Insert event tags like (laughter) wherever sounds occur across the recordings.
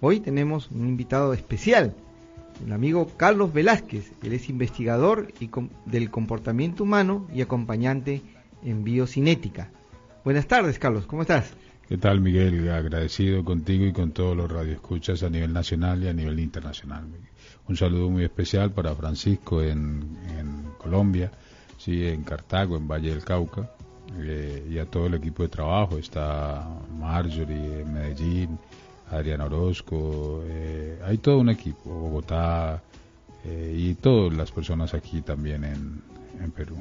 Hoy tenemos un invitado especial, el amigo Carlos Velázquez. Él es investigador y del comportamiento humano y acompañante en biocinética. Buenas tardes, Carlos, ¿cómo estás? ¿Qué tal, Miguel? Agradecido contigo y con todos los radioescuchas a nivel nacional y a nivel internacional. Un saludo muy especial para Francisco en, Colombia, sí, en Cartago, en Valle del Cauca, eh, y a todo el equipo de trabajo. Está Marjorie en Medellín, Adrián Orozco, eh, hay todo un equipo, Bogotá eh, y todas las personas aquí también en, en Perú.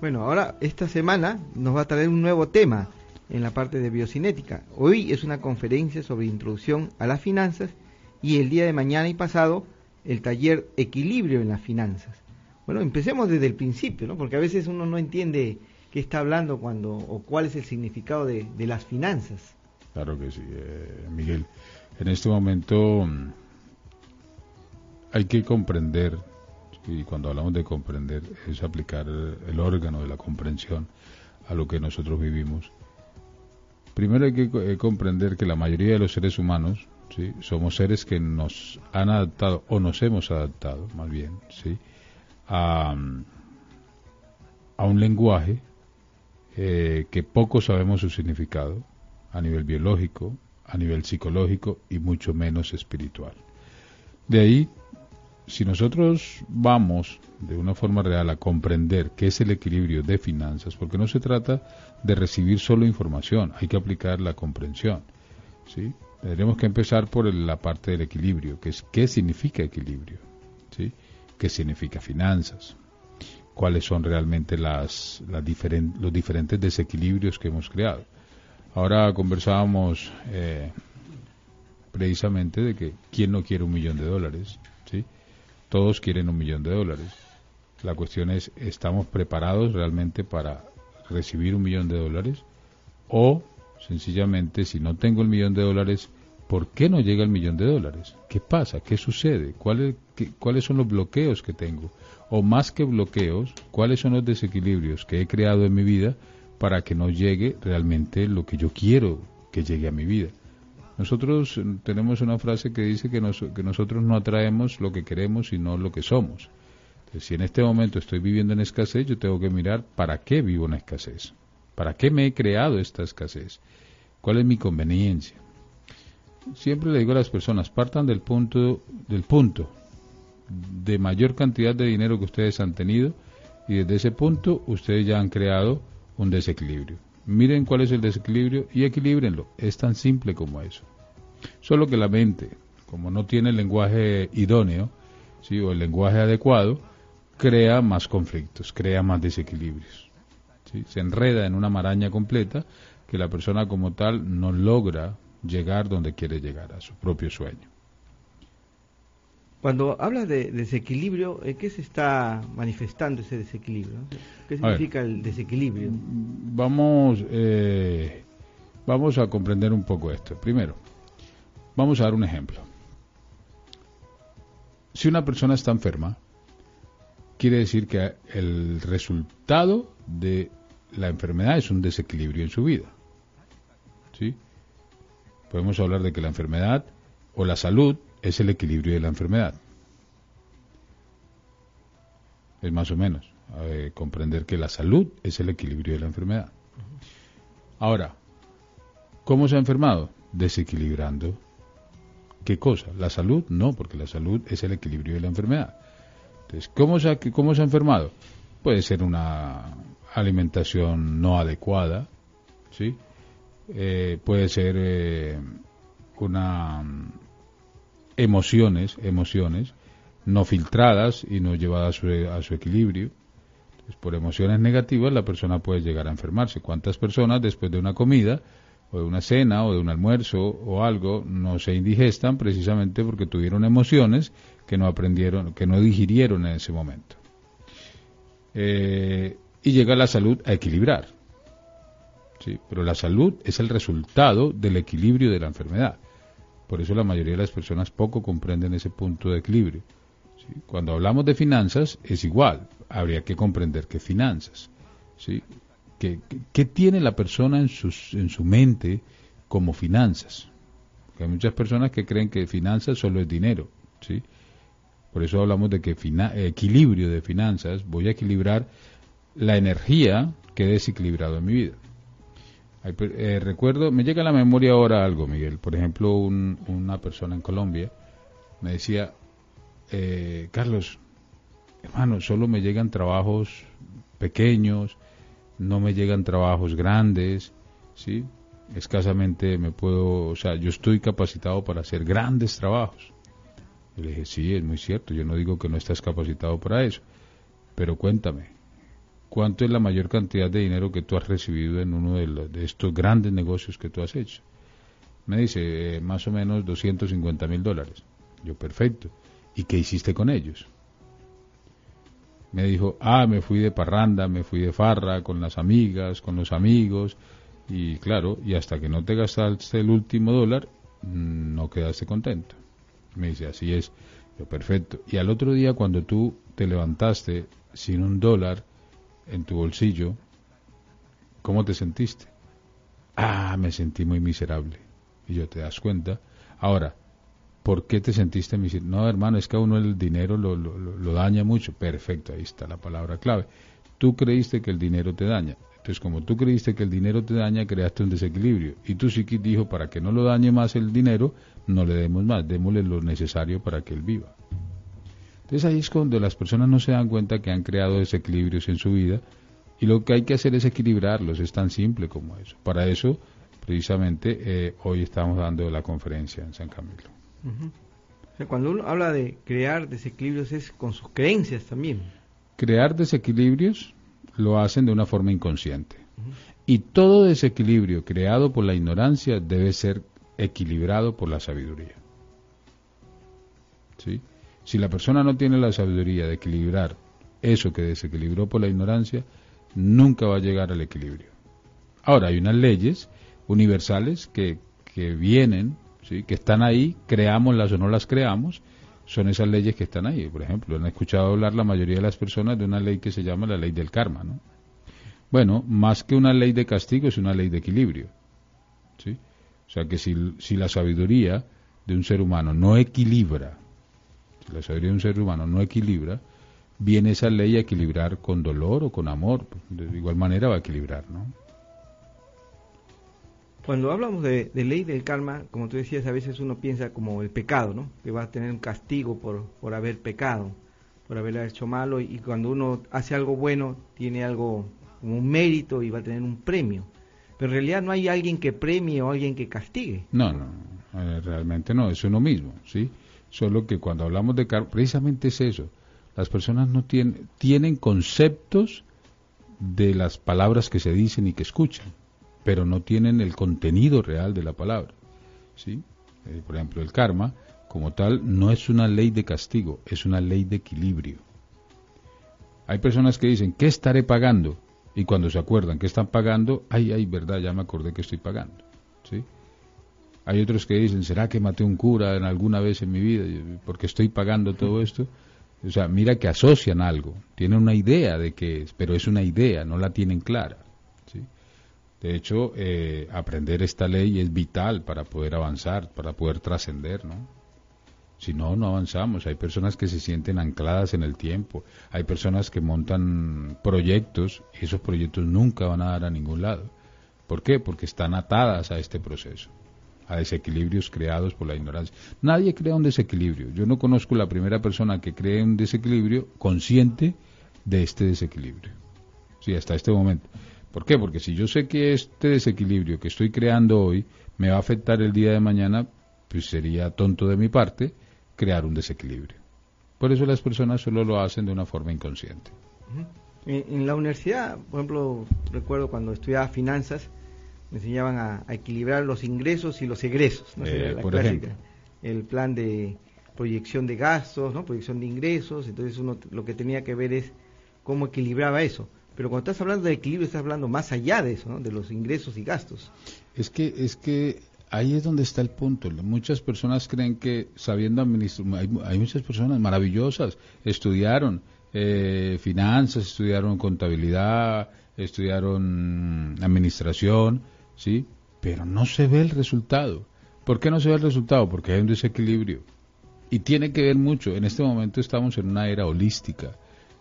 Bueno, ahora esta semana nos va a traer un nuevo tema en la parte de biocinética. Hoy es una conferencia sobre introducción a las finanzas y el día de mañana y pasado el taller Equilibrio en las finanzas. Bueno, empecemos desde el principio, ¿no? Porque a veces uno no entiende qué está hablando cuando o cuál es el significado de las finanzas. Claro que sí, eh, Miguel. En este momento mm, hay que comprender, y cuando hablamos de comprender es aplicar el órgano de la comprensión a lo que nosotros vivimos. Primero hay que eh, comprender que la mayoría de los seres humanos ¿sí? somos seres que nos han adaptado o nos hemos adaptado, más bien, ¿sí? a, un lenguaje eh, que poco sabemos su significado a nivel biológico, a nivel psicológico y mucho menos espiritual. De ahí, si nosotros vamos de una forma real a comprender qué es el equilibrio de finanzas, porque no se trata de recibir solo información, hay que aplicar la comprensión. ¿sí? Tendremos que empezar por la parte del equilibrio, que es qué significa equilibrio, qué significa finanzas, cuáles son realmente las los diferentes desequilibrios que hemos creado. Ahora conversábamos eh, precisamente de que quién no quiere un millón de dólares, ¿sí? Todos quieren un millón de dólares. La cuestión es, ¿estamos preparados realmente para recibir un millón de dólares? O sencillamente, si no tengo el millón de dólares, ¿por qué no llega el millón de dólares? ¿Qué pasa? ¿Qué sucede? ¿Cuáles, ¿Cuáles son los bloqueos que tengo? O más que bloqueos, ¿cuáles son los desequilibrios que he creado en mi vida? Para que no llegue realmente lo que yo quiero que llegue a mi vida. Nosotros tenemos una frase que dice que, que nosotros no atraemos lo que queremos, sino lo que somos. Entonces, si en este momento estoy viviendo en escasez, yo tengo que mirar para qué vivo en escasez. ¿Para qué me he creado esta escasez? ¿Cuál es mi conveniencia? Siempre le digo a las personas, partan del punto, del punto de mayor cantidad de dinero que ustedes han tenido y desde ese punto ustedes ya han creado un desequilibrio. Miren cuál es el desequilibrio y equilíbrenlo. Es tan simple como eso. Solo que la mente, como no tiene el lenguaje idóneo, ¿sí? o el lenguaje adecuado, crea más conflictos, crea más desequilibrios. ¿sí? Se enreda en una maraña completa que la persona como tal no logra llegar donde quiere llegar, a su propio sueño. Cuando hablas de desequilibrio, ¿qué se está manifestando ese desequilibrio? ¿Qué significa el desequilibrio? Vamos, eh, vamos a comprender un poco esto. Primero, vamos a dar un ejemplo. Si una persona está enferma, quiere decir que el resultado de la enfermedad es un desequilibrio en su vida. ¿Sí? Podemos hablar de que la enfermedad o la salud es el equilibrio de la enfermedad. Es más o menos comprender que la salud es el equilibrio de la enfermedad. Ahora, ¿cómo se ha enfermado? Desequilibrando. ¿Qué cosa? ¿La salud? No, porque la salud es el equilibrio de la enfermedad. Entonces, ¿cómo se ha, cómo se ha enfermado? Puede ser una alimentación no adecuada, ¿sí? Eh, puede ser eh, una emociones, emociones no filtradas y no llevadas a su, equilibrio. por emociones negativas la persona puede llegar a enfermarse. ¿Cuántas personas después de una comida o de una cena o de un almuerzo o algo no se indigestan precisamente porque tuvieron emociones que no aprendieron, que no digirieron en ese momento. Eh, y llega la salud a equilibrar. ¿sí? Pero la salud es el resultado del equilibrio de la enfermedad. Por eso la mayoría de las personas poco comprenden ese punto de equilibrio. Cuando hablamos de finanzas es igual, habría que comprender qué finanzas. ¿sí? ¿Qué, tiene la persona en, sus, en su mente como finanzas? hay muchas personas que creen que finanzas solo es dinero. ¿sí? Por eso hablamos de que equilibrio de finanzas, voy a equilibrar la energía que he desequilibrado en mi vida. Eh, recuerdo, me llega a la memoria ahora algo, Miguel. Por ejemplo, una persona en Colombia me decía, eh, Carlos, hermano, solo me llegan trabajos pequeños, no me llegan trabajos grandes, ¿sí? Escasamente me puedo, o sea, yo estoy capacitado para hacer grandes trabajos. Le dije, sí, es muy cierto, yo no digo que no estás capacitado para eso, pero cuéntame, ¿cuánto es la mayor cantidad de dinero que tú has recibido en uno de, estos grandes negocios que tú has hecho? Me dice, eh, más o menos 250 mil dólares. Yo, perfecto. ¿Y qué hiciste con ellos? Me dijo, ah, me fui de parranda, me fui de farra con las amigas, con los amigos, y claro, y hasta que no te gastaste el último dólar, mm, no quedaste contento. Me dice, así es. Yo, perfecto. Y al otro día, cuando tú te levantaste sin un dólar en tu bolsillo, ¿cómo te sentiste? Ah, me sentí muy miserable. Y yo, ¿te das cuenta? Ahora, ¿por qué te sentiste miserable? No, hermano, es que a uno el dinero lo, lo, daña mucho. Perfecto, ahí está la palabra clave. Tú creíste que el dinero te daña. Entonces, como tú creíste que el dinero te daña, creaste un desequilibrio. Y sí que dijo, para que no lo dañe más el dinero, no le demos más, démosle lo necesario para que él viva. Entonces ahí es cuando las personas no se dan cuenta que han creado desequilibrios en su vida y lo que hay que hacer es equilibrarlos, es tan simple como eso. Para eso, precisamente, eh, hoy estamos dando la conferencia en San Camilo. cuando uno habla de crear desequilibrios es con sus creencias también. Crear desequilibrios lo hacen de una forma inconsciente. Y todo desequilibrio creado por la ignorancia debe ser equilibrado por la sabiduría. ¿Sí? Si la persona no tiene la sabiduría de equilibrar eso que desequilibró por la ignorancia, nunca va a llegar al equilibrio. Ahora, hay unas leyes universales que, que vienen, ¿sí? que están ahí, creámoslas o no las creamos, son esas leyes que están ahí. Por ejemplo, han escuchado hablar la mayoría de las personas de una ley que se llama la ley del karma. ¿no? Bueno, más que una ley de castigo, es una ley de equilibrio. ¿sí? O sea que si, si la sabiduría de un ser humano no equilibra, la sabiduría de un ser humano no equilibra, viene esa ley a equilibrar con dolor o con amor. De igual manera va a equilibrar, ¿no? Cuando hablamos de, ley del karma, como tú decías, a veces uno piensa como el pecado, ¿no? Que va a tener un castigo por, por haber pecado, por haber hecho malo, y cuando uno hace algo bueno, tiene algo como un mérito y va a tener un premio. Pero en realidad no hay alguien que premie o alguien que castigue. No, no, eh, realmente no, es uno mismo, ¿sí? Solo que cuando hablamos de karma, precisamente es eso. Las personas no tienen, tienen conceptos de las palabras que se dicen y que escuchan pero no tienen el contenido real de la palabra. ¿sí? Eh, por ejemplo, el karma, como tal, no es una ley de castigo, es una ley de equilibrio. Hay personas que dicen, ¿qué estaré pagando? Y cuando se acuerdan que están pagando, ay, ay, verdad, ya me acordé que estoy pagando. ¿sí? Hay otros que dicen, ¿será que maté un cura en alguna vez en mi vida? Porque estoy pagando todo esto. O sea, mira que asocian algo, tienen una idea de qué es, pero es una idea, no la tienen clara. De hecho, eh, aprender esta ley es vital para poder avanzar, para poder trascender, ¿no? Si no, no avanzamos. Hay personas que se sienten ancladas en el tiempo. Hay personas que montan proyectos y esos proyectos nunca van a dar a ningún lado. ¿Por qué? Porque están atadas a este proceso, a desequilibrios creados por la ignorancia. Nadie crea un desequilibrio. Yo no conozco la primera persona que cree un desequilibrio consciente de este desequilibrio. Sí, hasta este momento. ¿Por qué? Porque si yo sé que este desequilibrio que estoy creando hoy me va a afectar el día de mañana, pues sería tonto de mi parte crear un desequilibrio. Por eso las personas solo lo hacen de una forma inconsciente. En, la universidad, por ejemplo, recuerdo cuando estudiaba finanzas, me enseñaban a, equilibrar los ingresos y los egresos. Eh, por ejemplo. El plan de proyección de gastos, ¿no? proyección de ingresos, entonces uno lo que tenía que ver es cómo equilibraba eso. Pero cuando estás hablando de equilibrio, estás hablando más allá de eso, ¿no? de los ingresos y gastos. Es que, es que ahí es donde está el punto. Muchas personas creen que sabiendo administrar, hay, muchas personas maravillosas, estudiaron eh, finanzas, estudiaron contabilidad, estudiaron administración, ¿sí? Pero no se ve el resultado. ¿Por qué no se ve el resultado? Porque hay un desequilibrio. Y tiene que ver mucho. En este momento estamos en una era holística,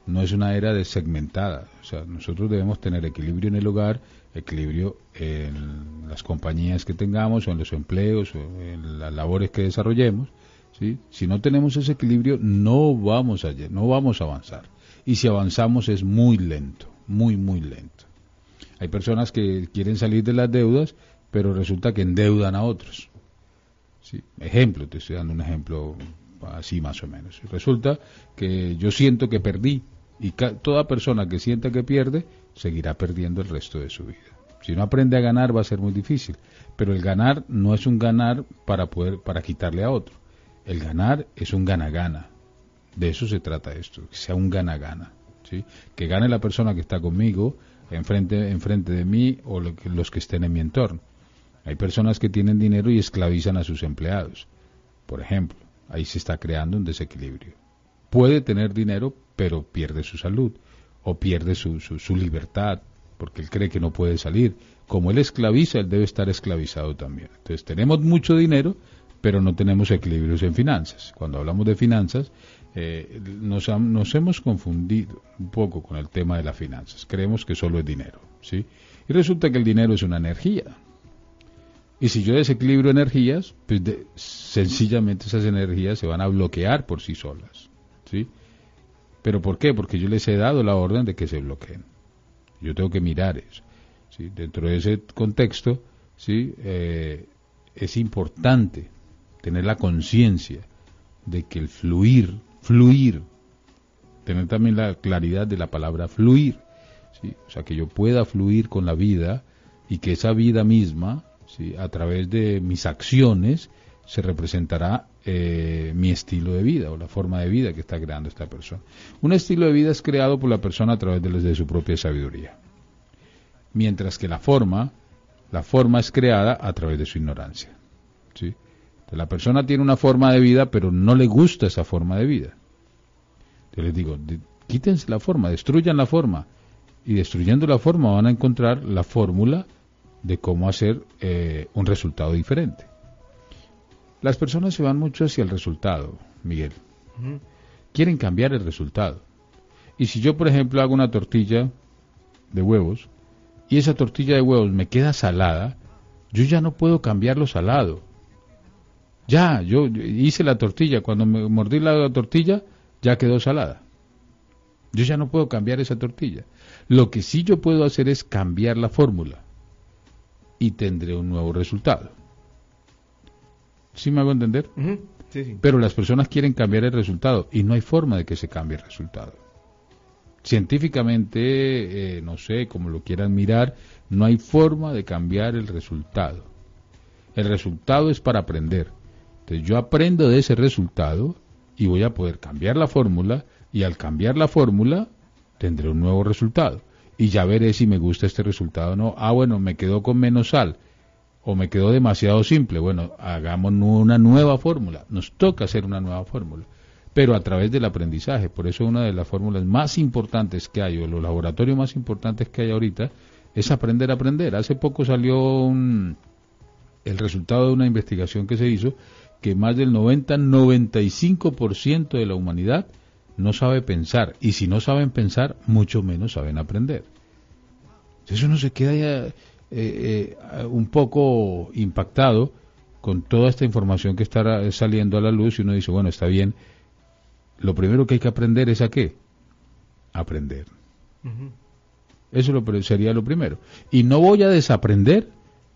no es una era desegmentada. O sea, nosotros debemos tener equilibrio en el hogar, equilibrio en las compañías que tengamos, o en los empleos, o en las labores que desarrollemos. ¿sí? Si no tenemos ese equilibrio, no vamos a, no vamos a avanzar. Y si avanzamos es muy lento, muy, muy lento. Hay personas que quieren salir de las deudas, pero resulta que endeudan a otros. ¿sí? Ejemplo, te estoy dando un ejemplo así más o menos. Resulta que yo siento que perdí y toda persona que sienta que pierde seguirá perdiendo el resto de su vida. Si no aprende a ganar va a ser muy difícil, pero el ganar no es un ganar para poder para quitarle a otro. El ganar es un gana-gana. De eso se trata esto, que sea un gana-gana, ¿sí? Que gane la persona que está conmigo enfrente enfrente de mí o los que estén en mi entorno. Hay personas que tienen dinero y esclavizan a sus empleados. Por ejemplo, ahí se está creando un desequilibrio. Puede tener dinero, pero pierde su salud o pierde su, su, libertad porque él cree que no puede salir. Como él esclaviza, él debe estar esclavizado también. Entonces tenemos mucho dinero, pero no tenemos equilibrios en finanzas. Cuando hablamos de finanzas, eh, nos, nos, hemos confundido un poco con el tema de las finanzas. Creemos que solo es dinero, ¿sí? Y resulta que el dinero es una energía. Y si yo desequilibro energías, pues sencillamente esas energías se van a bloquear por sí solas. ¿sí? ¿Pero por qué? Porque yo les he dado la orden de que se bloqueen. Yo tengo que mirar eso. ¿sí? Dentro de ese contexto, ¿sí? Eh, es importante tener la conciencia de que el fluir, fluir, tener también la claridad de la palabra fluir, ¿sí? o sea, que yo pueda fluir con la vida y que esa vida misma a través de mis acciones se representará eh, mi estilo de vida o la forma de vida que está creando esta persona. Un estilo de vida es creado por la persona a través de, de su propia sabiduría, mientras que la forma, la forma es creada a través de su ignorancia. ¿sí? La persona tiene una forma de vida, pero no le gusta esa forma de vida. Yo les digo, quítense la forma, destruyan la forma, y destruyendo la forma van a encontrar la fórmula de cómo hacer eh, un resultado diferente. Las personas se van mucho hacia el resultado, Miguel. Quieren cambiar el resultado. Y si yo, por ejemplo, hago una tortilla de huevos y esa tortilla de huevos me queda salada, yo ya no puedo cambiar lo salado. Ya, yo hice la tortilla, cuando me mordí la tortilla, ya quedó salada. Yo ya no puedo cambiar esa tortilla. Lo que sí yo puedo hacer es cambiar la fórmula y tendré un nuevo resultado. ¿Sí me hago entender? Pero las personas quieren cambiar el resultado y no hay forma de que se cambie el resultado. Científicamente, eh, no sé, como lo quieran mirar, no hay forma de cambiar el resultado. El resultado es para aprender. Entonces yo aprendo de ese resultado y voy a poder cambiar la fórmula y al cambiar la fórmula tendré un nuevo resultado y ya veré si me gusta este resultado o no. Ah, bueno, me quedó con menos sal o me quedó demasiado simple. Bueno, hagamos una nueva fórmula. Nos toca hacer una nueva fórmula, pero a través del aprendizaje. Por eso una de las fórmulas más importantes que hay, o los laboratorios más importantes que hay ahorita, es aprender a aprender. Hace poco salió el resultado de una investigación que se hizo que más del 90-95% de la humanidad no sabe pensar. Y si no saben pensar, mucho menos saben aprender. Eso uno se queda ya eh, eh, un poco impactado con toda esta información que está saliendo a la luz y uno dice, bueno, está bien. Lo primero que hay que aprender es a qué? Aprender. Eso lo, sería lo primero. Y no voy a desaprender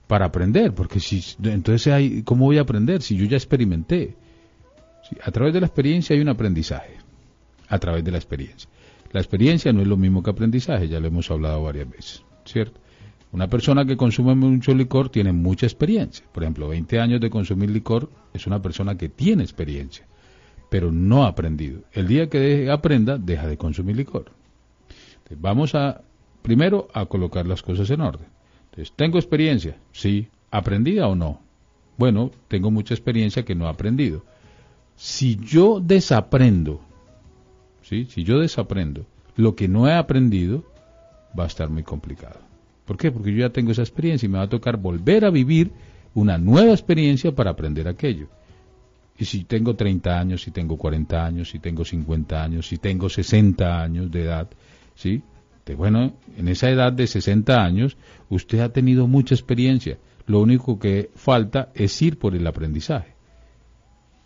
para aprender, porque si entonces hay, ¿cómo voy a aprender si yo ya experimenté? a través de la experiencia hay un aprendizaje a través de la experiencia. La experiencia no es lo mismo que aprendizaje, ya lo hemos hablado varias veces, ¿cierto? Una persona que consume mucho licor tiene mucha experiencia. Por ejemplo, 20 años de consumir licor es una persona que tiene experiencia, pero no ha aprendido. El día que aprenda, deja de consumir licor. vamos a, primero, a colocar las cosas en orden. ¿Tengo experiencia? Sí. ¿Aprendida o no? Bueno, tengo mucha experiencia que no he aprendido. Si yo desaprendo, ¿sí? si yo desaprendo lo que no he aprendido, va a estar muy complicado. ¿Por qué? Porque yo ya tengo esa experiencia y me va a tocar volver a vivir una nueva experiencia para aprender aquello. Y si tengo 30 años, si tengo 40 años, si tengo 50 años, si tengo 60 años de edad, ¿sí? Bueno, en esa edad de 60 años, usted ha tenido mucha experiencia. Lo único que falta es ir por el aprendizaje.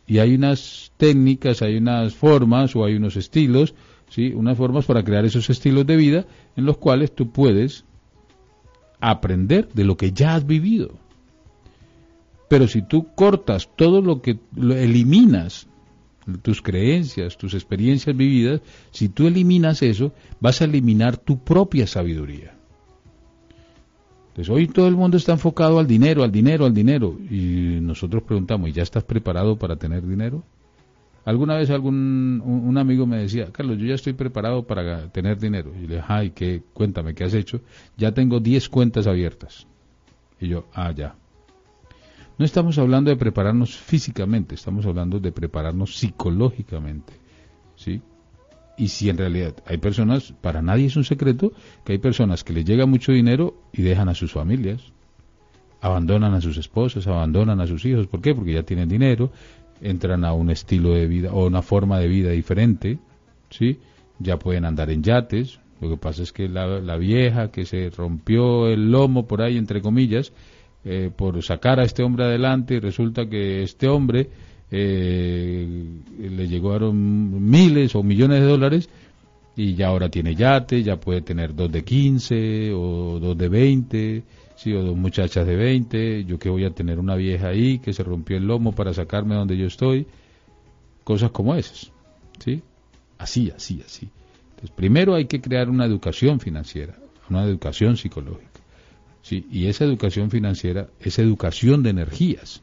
Y hay unas técnicas, hay unas formas o hay unos estilos, ¿sí? unas formas para crear esos estilos de vida en los cuales tú puedes aprender de lo que ya has vivido. Pero si tú cortas todo lo que lo eliminas tus creencias, tus experiencias vividas, si tú eliminas eso, vas a eliminar tu propia sabiduría. Entonces hoy todo el mundo está enfocado al dinero, al dinero, al dinero. Y nosotros preguntamos, ¿y ya estás preparado para tener dinero? Alguna vez algún un, amigo me decía, Carlos, yo ya estoy preparado para tener dinero. Y le dije, ay, ¿qué? cuéntame, ¿qué has hecho? Ya tengo 10 cuentas abiertas. Y yo, ah, ya. No estamos hablando de prepararnos físicamente, estamos hablando de prepararnos psicológicamente. ¿Sí? Y si en realidad hay personas, para nadie es un secreto, que hay personas que les llega mucho dinero y dejan a sus familias, abandonan a sus esposas, abandonan a sus hijos. ¿Por qué? Porque ya tienen dinero, entran a un estilo de vida o una forma de vida diferente, ¿sí? Ya pueden andar en yates. Lo que pasa es que la, la vieja que se rompió el lomo por ahí, entre comillas, eh, por sacar a este hombre adelante y resulta que este hombre eh, le llegaron miles o millones de dólares y ya ahora tiene yate, ya puede tener dos de 15 o dos de 20, sí, o dos muchachas de 20, yo que voy a tener una vieja ahí que se rompió el lomo para sacarme donde yo estoy, cosas como esas, ¿sí? Así, así, así. Entonces, primero hay que crear una educación financiera, una educación psicológica. ¿Sí? Y esa educación financiera es educación de energías.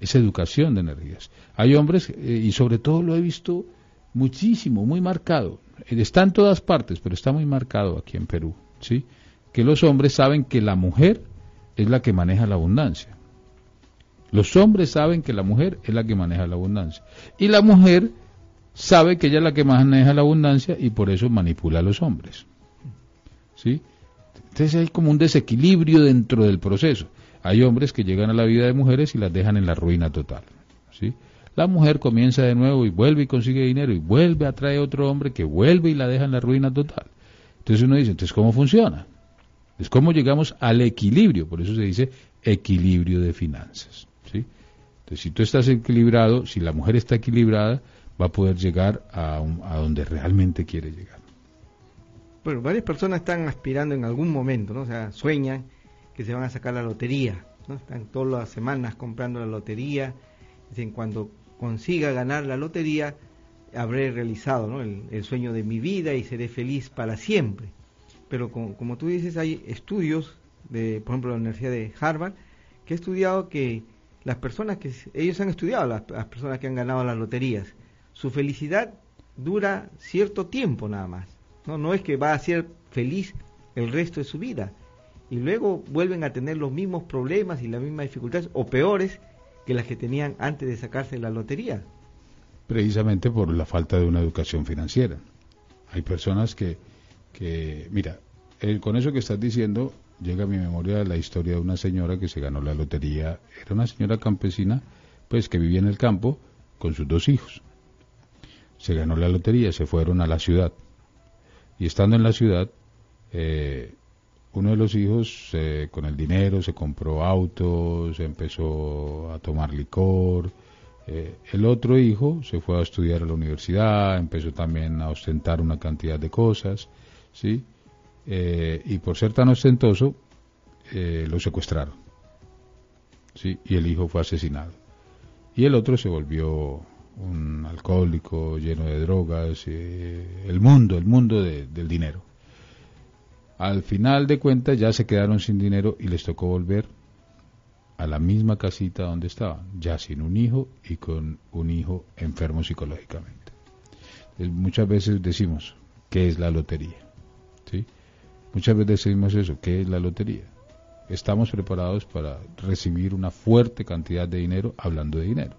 Es educación de energías. Hay hombres, eh, y sobre todo lo he visto muchísimo, muy marcado. Está en todas partes, pero está muy marcado aquí en Perú. ¿sí? Que los hombres saben que la mujer es la que maneja la abundancia. Los hombres saben que la mujer es la que maneja la abundancia. Y la mujer sabe que ella es la que maneja la abundancia y por eso manipula a los hombres. ¿Sí? Entonces hay como un desequilibrio dentro del proceso. Hay hombres que llegan a la vida de mujeres y las dejan en la ruina total. ¿sí? La mujer comienza de nuevo y vuelve y consigue dinero y vuelve a traer otro hombre que vuelve y la deja en la ruina total. Entonces uno dice, entonces ¿cómo funciona? Es cómo llegamos al equilibrio, por eso se dice equilibrio de finanzas. ¿sí? Entonces si tú estás equilibrado, si la mujer está equilibrada, va a poder llegar a, a donde realmente quiere llegar. Bueno, varias personas están aspirando en algún momento, ¿no? O sea, sueñan que se van a sacar la lotería, ¿no? Están todas las semanas comprando la lotería. Dicen, cuando consiga ganar la lotería, habré realizado ¿no? el, sueño de mi vida y seré feliz para siempre. Pero como, tú dices, hay estudios, de, por ejemplo, la Universidad de Harvard, que ha estudiado que las personas que, ellos han estudiado las personas que han ganado las loterías, su felicidad dura cierto tiempo nada más. No, no es que va a ser feliz el resto de su vida. Y luego vuelven a tener los mismos problemas y las mismas dificultades, o peores, que las que tenían antes de sacarse la lotería. Precisamente por la falta de una educación financiera. Hay personas que, que mira, con eso que estás diciendo, llega a mi memoria la historia de una señora que se ganó la lotería. Era una señora campesina, pues que vivía en el campo con sus dos hijos. Se ganó la lotería, se fueron a la ciudad y estando en la ciudad, eh, uno de los hijos eh, con el dinero se compró autos, empezó a tomar licor. Eh, el otro hijo se fue a estudiar a la universidad, empezó también a ostentar una cantidad de cosas, ¿sí? y por ser tan ostentoso, lo secuestraron, ¿sí? Y el hijo fue asesinado. Y el otro se volvió un alcohólico lleno de drogas, eh, el mundo, el mundo del dinero. Al final de cuentas ya se quedaron sin dinero y les tocó volver a la misma casita donde estaban, ya sin un hijo y con un hijo enfermo psicológicamente. muchas veces decimos, ¿qué es la lotería? ¿Sí? Muchas veces decimos eso, ¿qué es la lotería? Estamos preparados para recibir una fuerte cantidad de dinero hablando de dinero.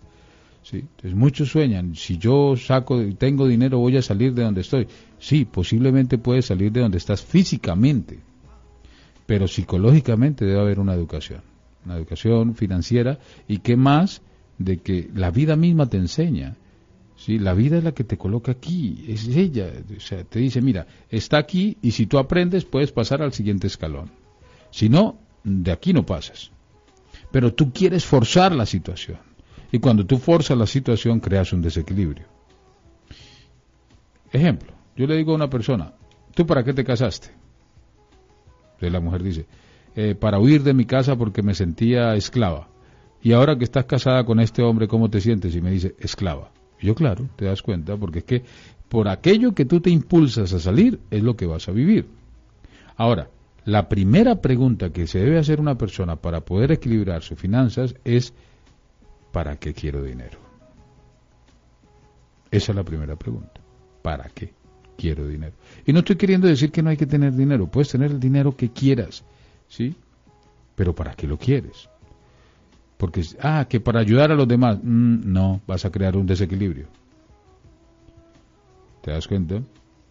¿Sí? Entonces muchos sueñan, si yo saco, tengo dinero voy a salir de donde estoy. Sí, posiblemente puedes salir de donde estás físicamente, pero psicológicamente debe haber una educación una educación financiera y qué más de que la vida misma te enseña. ¿sí? La vida es la que te coloca aquí, es ella. O sea, te dice, mira, está aquí y si tú aprendes puedes pasar al siguiente escalón. Si no, de aquí no pasas. Pero tú quieres forzar la situación. Y cuando tú forzas la situación creas un desequilibrio. Ejemplo, yo le digo a una persona, ¿tú para qué te casaste? Entonces la mujer dice, eh, para huir de mi casa porque me sentía esclava. Y ahora que estás casada con este hombre, ¿cómo te sientes? Y me dice, esclava. yo, claro, te das cuenta, porque es que por aquello que tú te impulsas a salir es lo que vas a vivir. Ahora, la primera pregunta que se debe hacer una persona para poder equilibrar sus finanzas es, ¿para qué quiero dinero? Esa es la primera pregunta. ¿Para qué quiero dinero? Y no estoy queriendo decir que no hay que tener dinero, puedes tener el dinero que quieras ¿sí? Pero ¿para qué lo quieres? Porque, ah, que para ayudar a los demás, mm, no, vas a crear un desequilibrio. ¿Te das cuenta?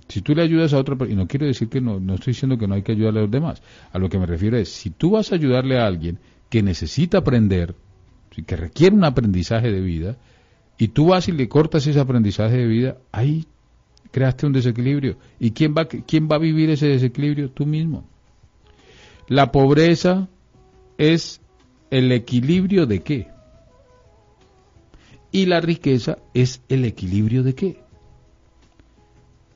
Si tú le ayudas a otra persona, y no quiero decir que no, no estoy diciendo que no hay que ayudarle a los demás, a lo que me refiero es, si tú vas a ayudarle a alguien que necesita aprender, que requiere un aprendizaje de vida, y tú vas y le cortas ese aprendizaje de vida, ahí creaste un desequilibrio. ¿Y quién va, quién va a vivir ese desequilibrio? Tú mismo. La pobreza es el equilibrio de qué? Y la riqueza es el equilibrio de qué?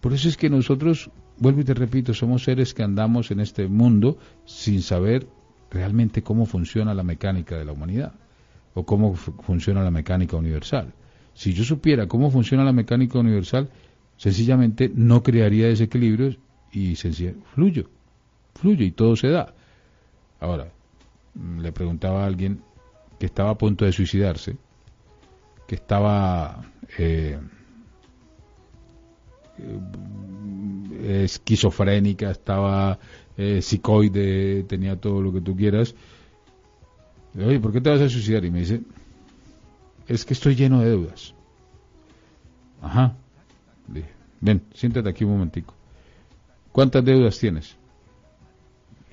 Por eso es que nosotros, vuelvo y te repito, somos seres que andamos en este mundo sin saber realmente cómo funciona la mecánica de la humanidad o cómo funciona la mecánica universal. Si yo supiera cómo funciona la mecánica universal, sencillamente no crearía desequilibrios y sencillamente fluyo, fluye y todo se da. Ahora, mm, le preguntaba a alguien que estaba a punto de suicidarse, que estaba eh, eh, esquizofrénica, estaba eh, psicoide, tenía todo lo que tú quieras. Oye, ¿por qué te vas a suicidar? Y me dice, es que estoy lleno de deudas. Ajá. dije, ven, siéntate aquí un momentico. ¿Cuántas deudas tienes?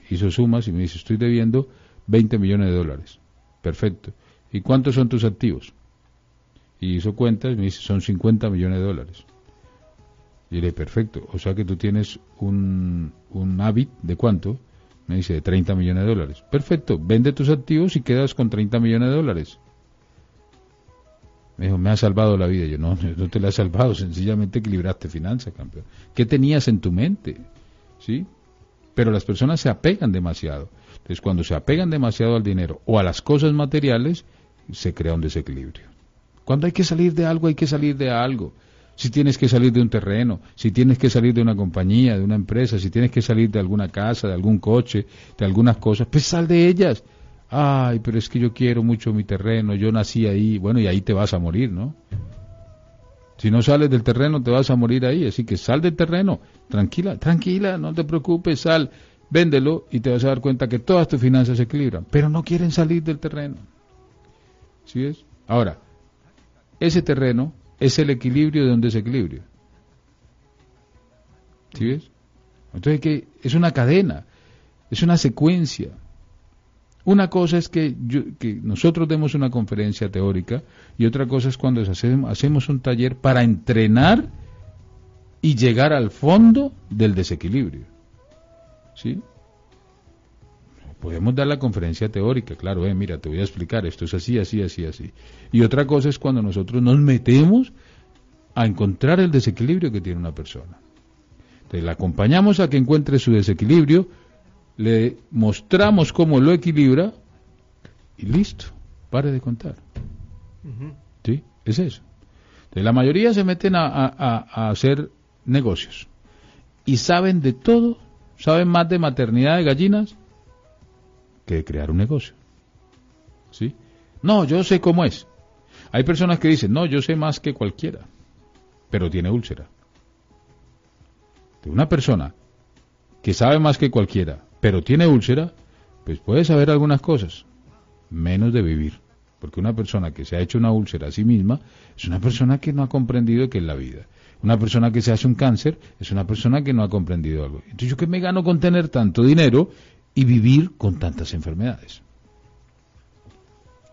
hizo sumas y me dice, estoy debiendo 20 millones de dólares. Perfecto. ¿Y cuántos son tus activos? Y hizo cuentas y me dice, son 50 millones de dólares. Y le perfecto. O sea que tú tienes un, un hábito de cuánto? Me dice, de 30 millones de dólares. Perfecto. Vende tus activos y quedas con 30 millones de dólares. Me dijo, me ha salvado la vida. Yo, no, (laughs) no te la he salvado, sencillamente equilibraste finanzas, campeón. ¿Qué tenías en tu mente? ¿Sí? pero las personas se apegan demasiado. Entonces, cuando se apegan demasiado al dinero o a las cosas materiales, se crea un desequilibrio. Cuando hay que salir de algo, hay que salir de algo. Si tienes que salir de un terreno, si tienes que salir de una compañía, de una empresa, si tienes que salir de alguna casa, de algún coche, de algunas cosas, pues sal de ellas. Ay, pero es que yo quiero mucho mi terreno, yo nací ahí, bueno, y ahí te vas a morir, ¿no? Si no sales del terreno te vas a morir ahí, así que sal del terreno, tranquila, tranquila, no te preocupes, sal, véndelo y te vas a dar cuenta que todas tus finanzas se equilibran, pero no quieren salir del terreno. ¿Sí ves? Ahora, ese terreno es el equilibrio de un desequilibrio. ¿Sí ves? Entonces que es una cadena, es una secuencia. Una cosa es que, nosotros demos una conferencia teórica y otra cosa es cuando hacemos, un taller para entrenar y llegar al fondo del desequilibrio. ¿Sí? Podemos dar la conferencia teórica, claro, eh, mira, te voy a explicar, esto es así, así, así, así. Y otra cosa es cuando nosotros nos metemos a encontrar el desequilibrio que tiene una persona. Entonces, la acompañamos a que encuentre su desequilibrio, le mostramos cómo lo equilibra y listo, pare de contar. ¿Sí? Es eso. la mayoría se meten a, hacer negocios y saben de todo saben más de maternidad de gallinas que crear un negocio. ¿Sí? No, yo sé cómo es. Hay personas que dicen, no, yo sé más que cualquiera, pero tiene úlcera. De una persona que sabe más que cualquiera, pero tiene úlcera, pues puede saber algunas cosas, menos de vivir. Porque una persona que se ha hecho una úlcera a sí misma es una persona que no ha comprendido qué es la vida. Una persona que se hace un cáncer es una persona que no ha comprendido algo. Entonces, ¿yo qué me gano con tener tanto dinero y vivir con tantas enfermedades?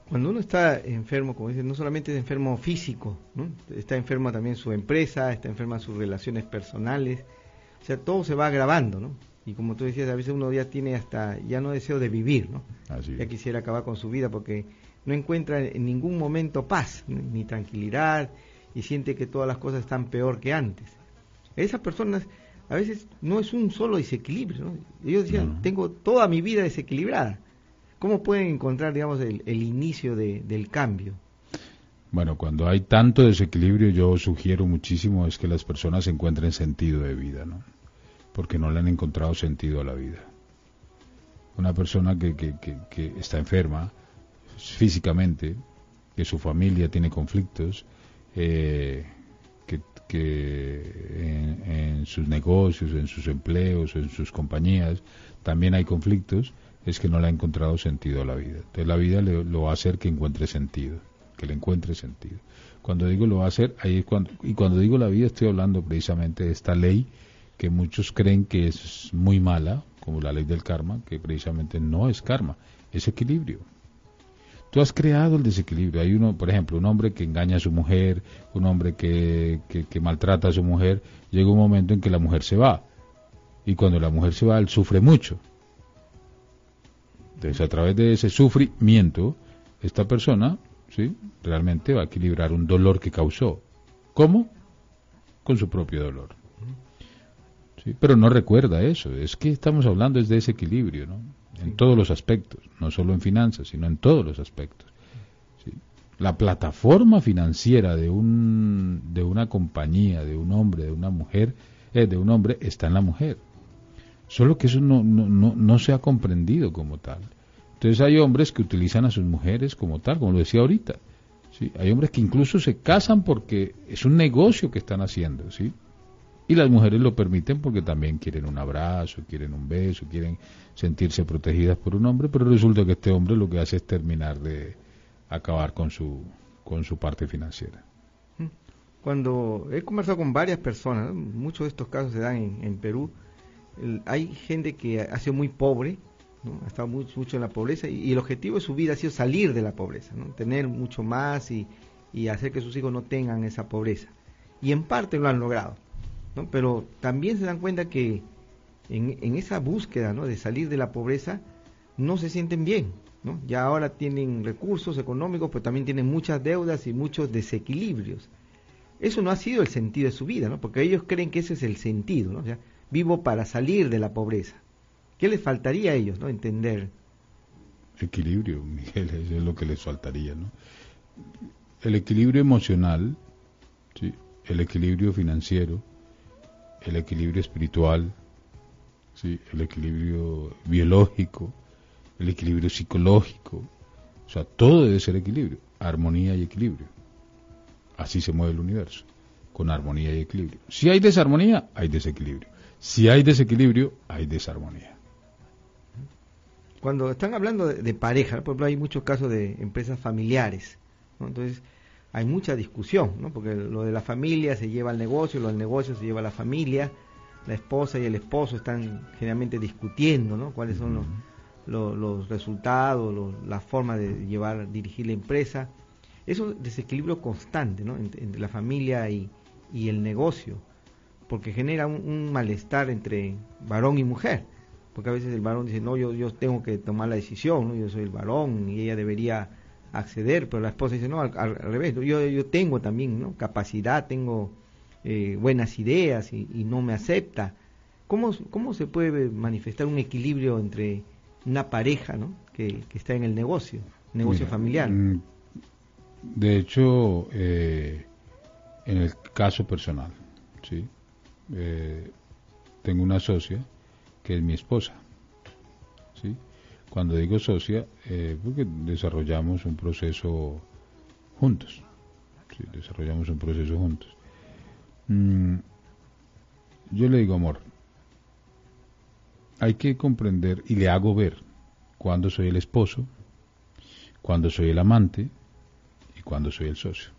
Cuando uno está enfermo, como dicen, no solamente es enfermo físico, ¿no? está enfermo también su empresa, está enferma sus relaciones personales, o sea, todo se va agravando, ¿no? Y como tú decías, a veces uno ya tiene hasta, ya no deseo de vivir, ¿no? ya quisiera acabar con su vida porque no encuentra en ningún momento paz, ni tranquilidad, y siente que todas las cosas están peor que antes. Esas personas a veces no es un solo desequilibrio, ¿no? Ellos decían, tengo toda mi vida desequilibrada. ¿Cómo pueden encontrar, digamos, el, inicio del cambio? Bueno, cuando hay tanto desequilibrio, yo sugiero muchísimo es que las personas encuentren sentido de vida, ¿no? Porque no le han encontrado sentido a la vida. Una persona que, que, que está enferma físicamente, que su familia tiene conflictos, eh, que, en, sus negocios, en sus empleos, en sus compañías, también hay conflictos, es que no le ha encontrado sentido a la vida. Entonces la vida le, lo va a hacer que encuentre sentido, que le encuentre sentido. Cuando digo lo va a hacer, ahí es cuando, y cuando digo la vida estoy hablando precisamente de esta ley que muchos creen que es muy mala, como la ley del karma, que precisamente no es karma, es equilibrio. Tú has creado el desequilibrio. Hay uno, por ejemplo, un hombre que engaña a su mujer, un hombre que, maltrata a su mujer, llega un momento en que la mujer se va. Y cuando la mujer se va, él sufre mucho. Entonces, a través de ese sufrimiento, esta persona, ¿sí? Realmente va a equilibrar un dolor que causó. ¿Cómo? Con su propio dolor. ¿Sí? Pero no recuerda eso. Es que estamos hablando es de ese equilibrio, ¿no? En todos los aspectos, no solo en finanzas, sino en todos los aspectos. La plataforma financiera de, un, de una compañía, de un hombre, de una mujer, eh, de un hombre, está en la mujer. Solo que eso no, no, no, no se ha comprendido como tal. Entonces hay hombres que utilizan a sus mujeres como tal, como lo decía ahorita. ¿sí? Hay hombres que incluso se casan porque es un negocio que están haciendo. ¿sí? Y las mujeres lo permiten porque también quieren un abrazo, quieren un beso, quieren sentirse protegidas por un hombre, pero resulta que este hombre lo que hace es terminar de acabar con su, con su parte financiera. Cuando he conversado con varias personas, muchos de estos casos se dan en, Perú, hay gente que ha sido muy pobre, ha estado mucho en la pobreza y, el objetivo de su vida ha sido salir de la pobreza, tener mucho más y, y hacer que sus hijos no tengan esa pobreza. Y en parte lo han logrado pero también se dan cuenta que en, esa búsqueda ¿no? de salir de la pobreza no se sienten bien. ¿no? Ya ahora tienen recursos económicos, pero también tienen muchas deudas y muchos desequilibrios. Eso no ha sido el sentido de su vida, ¿no? porque ellos creen que ese es el sentido. ¿no? vivo para salir de la pobreza. ¿Qué les faltaría a ellos ¿no? entender? Equilibrio, (laughs) Miguel, eso es lo que les faltaría. ¿no? El equilibrio emocional, ¿sí? el equilibrio financiero, el equilibrio espiritual, ¿sí? el equilibrio biológico, el equilibrio psicológico. O sea, todo debe ser equilibrio, armonía y equilibrio. Así se mueve el universo, con armonía y equilibrio. Si hay desarmonía, hay desequilibrio. Si hay desequilibrio, hay desarmonía. Cuando están hablando de, pareja, por ejemplo, hay muchos casos de empresas familiares. Entonces, hay mucha discusión, ¿no? porque lo de la familia se lleva al negocio, lo del negocio se lleva a la familia, la esposa y el esposo están generalmente discutiendo ¿no? cuáles son los, los, resultados, la forma de llevar, dirigir la empresa. Es un desequilibrio constante ¿no? entre, la familia y, y, el negocio, porque genera un, malestar entre varón y mujer, porque a veces el varón dice, no, yo, yo tengo que tomar la decisión, ¿no? yo soy el varón y ella debería acceder, pero la esposa dice, no, al, revés, yo, yo tengo también ¿no? capacidad, tengo eh, buenas ideas y, no me acepta. ¿Cómo, ¿Cómo se puede manifestar un equilibrio entre una pareja ¿no? que, está en el negocio, negocio familiar? Mm, de hecho, eh, en el caso personal, ¿sí? Eh, tengo una socia que es mi esposa. Cuando digo socia, eh, porque desarrollamos un proceso juntos. Desarrollamos un proceso juntos. Mm, yo le digo, amor, hay que comprender y le hago ver cuando soy el esposo, cuando soy el amante y cuando soy el socio.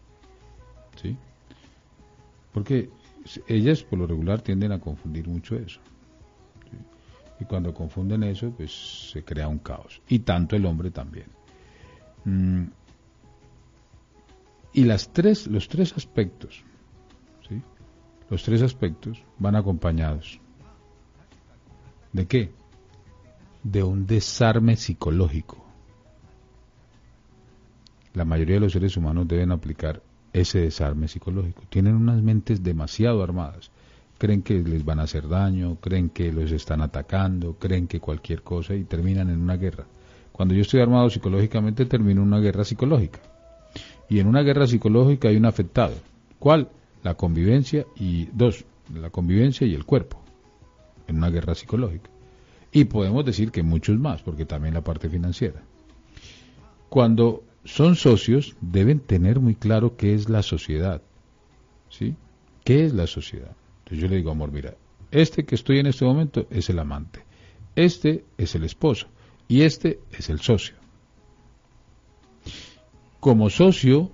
¿Sí? Porque ellas por lo regular tienden a confundir mucho eso. Y cuando confunden eso, pues se crea un caos. Y tanto el hombre también. Mm. Y las tres, los tres aspectos, ¿sí? los tres aspectos van acompañados. ¿De qué? De un desarme psicológico. La mayoría de los seres humanos deben aplicar ese desarme psicológico. Tienen unas mentes demasiado armadas. Creen que les van a hacer daño, creen que los están atacando, creen que cualquier cosa y terminan en una guerra. Cuando yo estoy armado psicológicamente termino en una guerra psicológica. Y en una guerra psicológica hay un afectado. ¿Cuál? La convivencia y dos, la convivencia y el cuerpo. En una guerra psicológica. Y podemos decir que muchos más, porque también la parte financiera. Cuando son socios deben tener muy claro qué es la sociedad. ¿Sí? ¿Qué es la sociedad? Entonces yo le digo, amor, mira, este que estoy en este momento es el amante, este es el esposo y este es el socio. Como socio,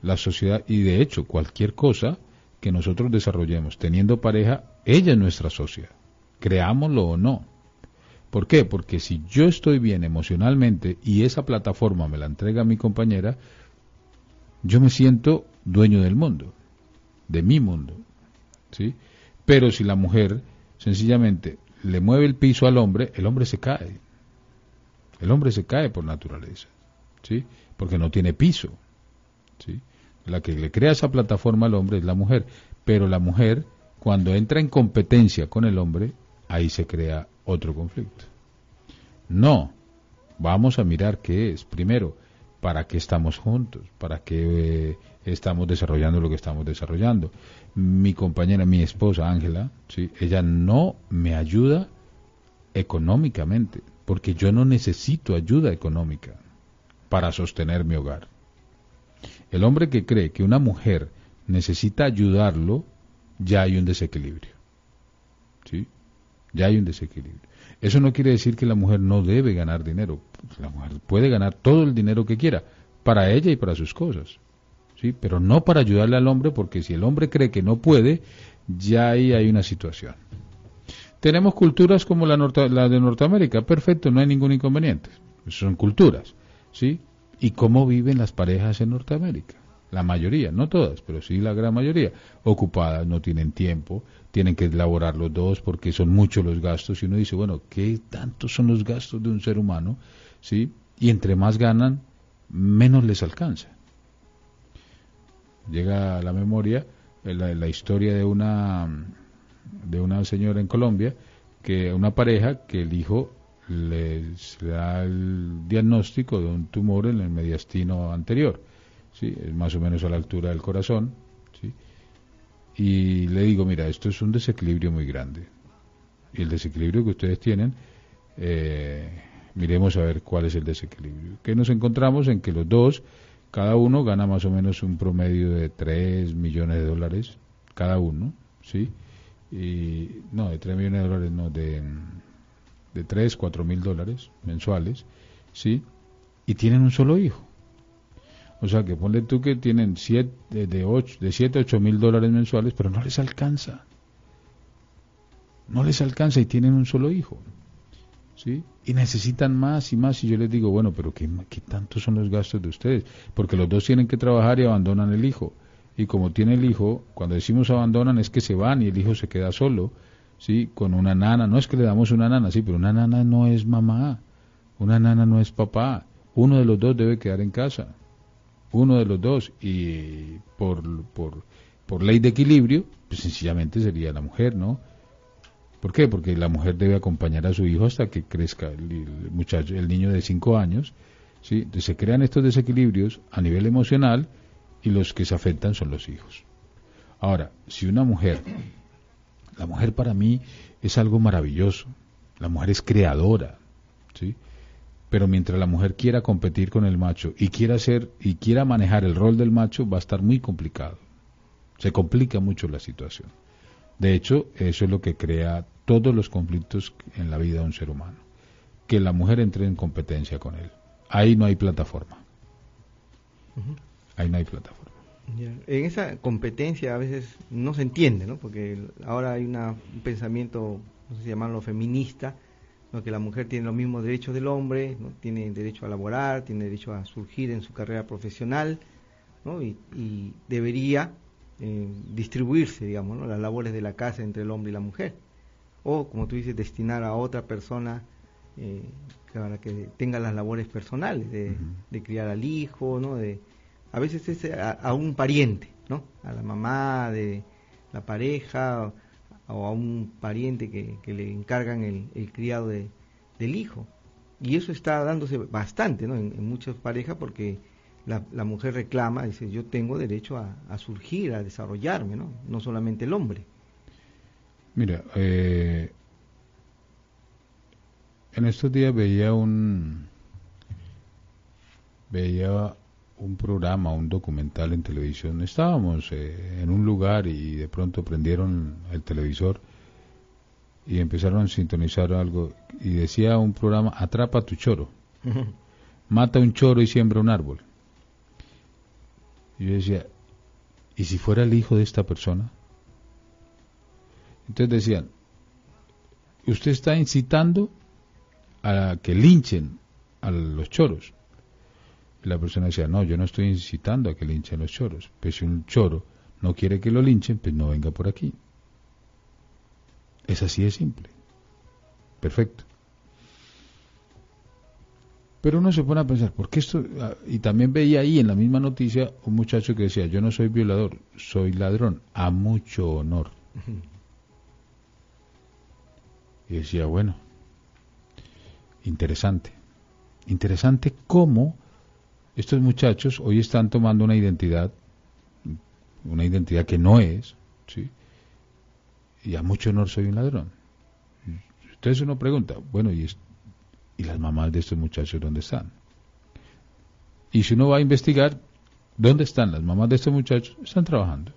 la sociedad, y de hecho cualquier cosa que nosotros desarrollemos teniendo pareja, ella es nuestra socia, creámoslo o no. ¿Por qué? Porque si yo estoy bien emocionalmente y esa plataforma me la entrega mi compañera, yo me siento dueño del mundo, de mi mundo. ¿Sí? Pero si la mujer sencillamente le mueve el piso al hombre, el hombre se cae. El hombre se cae por naturaleza, ¿sí? Porque no tiene piso, ¿sí? La que le crea esa plataforma al hombre es la mujer, pero la mujer cuando entra en competencia con el hombre, ahí se crea otro conflicto. No, vamos a mirar qué es. Primero, ¿para qué estamos juntos? ¿Para qué eh, estamos desarrollando lo que estamos desarrollando? Mi compañera, mi esposa Ángela, ¿sí? ella no me ayuda económicamente, porque yo no necesito ayuda económica para sostener mi hogar. El hombre que cree que una mujer necesita ayudarlo, ya hay un desequilibrio. ¿Sí? Ya hay un desequilibrio. Eso no quiere decir que la mujer no debe ganar dinero. La mujer puede ganar todo el dinero que quiera, para ella y para sus cosas. ¿sí? Pero no para ayudarle al hombre, porque si el hombre cree que no puede, ya ahí hay una situación. Tenemos culturas como la, la de Norteamérica, perfecto, no hay ningún inconveniente. Son culturas, ¿sí? ¿Y cómo viven las parejas en Norteamérica? La mayoría, no todas, pero sí la gran mayoría, ocupadas, no tienen tiempo, tienen que elaborar los dos porque son muchos los gastos y uno dice, bueno, ¿qué tantos son los gastos de un ser humano? ¿Sí? Y entre más ganan, menos les alcanza. Llega a la memoria la, la historia de una de una señora en Colombia que una pareja que el hijo les da el diagnóstico de un tumor en el mediastino anterior, ¿sí? es más o menos a la altura del corazón, y le digo, mira, esto es un desequilibrio muy grande. Y el desequilibrio que ustedes tienen, eh, miremos a ver cuál es el desequilibrio. Que nos encontramos en que los dos, cada uno gana más o menos un promedio de 3 millones de dólares, cada uno, ¿sí? Y, no, de 3 millones de dólares, no, de, de 3, 4 mil dólares mensuales, ¿sí? Y tienen un solo hijo. O sea que ponle tú que tienen siete, de, ocho, de 7 a 8 mil dólares mensuales, pero no les alcanza. No les alcanza y tienen un solo hijo. ¿Sí? Y necesitan más y más. Y yo les digo, bueno, pero ¿qué, ¿qué tanto son los gastos de ustedes? Porque los dos tienen que trabajar y abandonan el hijo. Y como tiene el hijo, cuando decimos abandonan es que se van y el hijo se queda solo, ¿sí? Con una nana. No es que le damos una nana, sí, pero una nana no es mamá. Una nana no es papá. Uno de los dos debe quedar en casa uno de los dos y por, por, por ley de equilibrio, pues sencillamente sería la mujer, ¿no? ¿Por qué? Porque la mujer debe acompañar a su hijo hasta que crezca el, muchacho, el niño de cinco años, ¿sí? Entonces se crean estos desequilibrios a nivel emocional y los que se afectan son los hijos. Ahora, si una mujer, la mujer para mí es algo maravilloso, La mujer es creadora, ¿sí? Pero mientras la mujer quiera competir con el macho y quiera hacer y quiera manejar el rol del macho, va a estar muy complicado. Se complica mucho la situación. De hecho, eso es lo que crea todos los conflictos en la vida de un ser humano. Que la mujer entre en competencia con él. Ahí no hay plataforma. Ahí no hay plataforma. En esa competencia a veces no se entiende, ¿no? Porque ahora hay un pensamiento, no sé si llamarlo feminista, ¿no? que la mujer tiene los mismos derechos del hombre, ¿no? tiene derecho a laborar, tiene derecho a surgir en su carrera profesional, ¿no? y, debería eh, distribuirse, digamos, las labores de la casa entre el hombre y la mujer. O, como tú dices, destinar a otra persona eh, para que tenga las labores personales, de, de criar al hijo, ¿no? de a veces es a, un pariente, ¿no? A la mamá de la pareja o a un pariente que, le encargan el, criado de, del hijo. Y eso está dándose bastante, ¿no? En, muchas parejas porque la, mujer reclama, dice, yo tengo derecho a, surgir, a desarrollarme, ¿no? No solamente el hombre. Mira, eh, en estos días veía un veía un programa, un documental en televisión. Estábamos eh, en un lugar y de pronto prendieron el televisor y empezaron a sintonizar algo y decía un programa, atrapa tu choro, (laughs) mata un choro y siembra un árbol. Y yo decía, ¿y si fuera el hijo de esta persona? Entonces decían, usted está incitando a que linchen a los choros la persona decía, no, yo no estoy incitando a que linchen los choros. Pues si un choro no quiere que lo linchen, pues no venga por aquí. Es así de simple. Perfecto. Pero uno se pone a pensar, ¿por qué esto? Ah, y también veía ahí en la misma noticia un muchacho que decía, yo no soy violador, soy ladrón, a mucho honor. Y decía, bueno, interesante. Interesante cómo estos muchachos hoy están tomando una identidad, una identidad que no es. Y a mucho honor soy un ladrón. Entonces uno pregunta, bueno, ¿y, ¿y las mamás de estos muchachos dónde están? Y si uno va a investigar, ¿dónde están las mamás de estos muchachos? Están trabajando.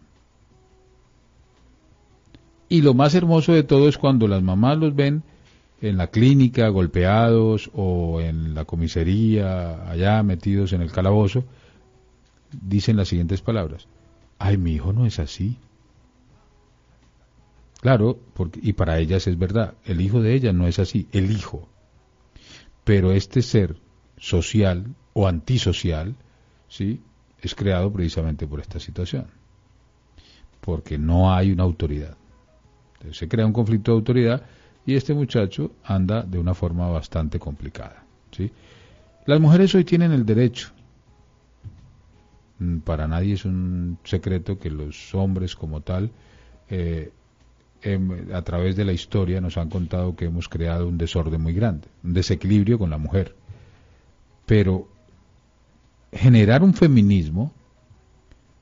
Y lo más hermoso de todo es cuando las mamás los ven en la clínica golpeados o en la comisaría allá metidos en el calabozo, dicen las siguientes palabras. Ay, mi hijo no es así. Claro, porque, y para ellas es verdad, el hijo de ella no es así, el hijo. Pero este ser social o antisocial, ¿sí? Es creado precisamente por esta situación. Porque no hay una autoridad. Entonces se crea un conflicto de autoridad y este muchacho anda de una forma bastante complicada. ¿sí? Las mujeres hoy tienen el derecho. Mm, para nadie es un secreto que los hombres como tal, eh, em, a través de la historia, nos han contado que hemos creado un desorden muy grande, un desequilibrio con la mujer. Pero generar un feminismo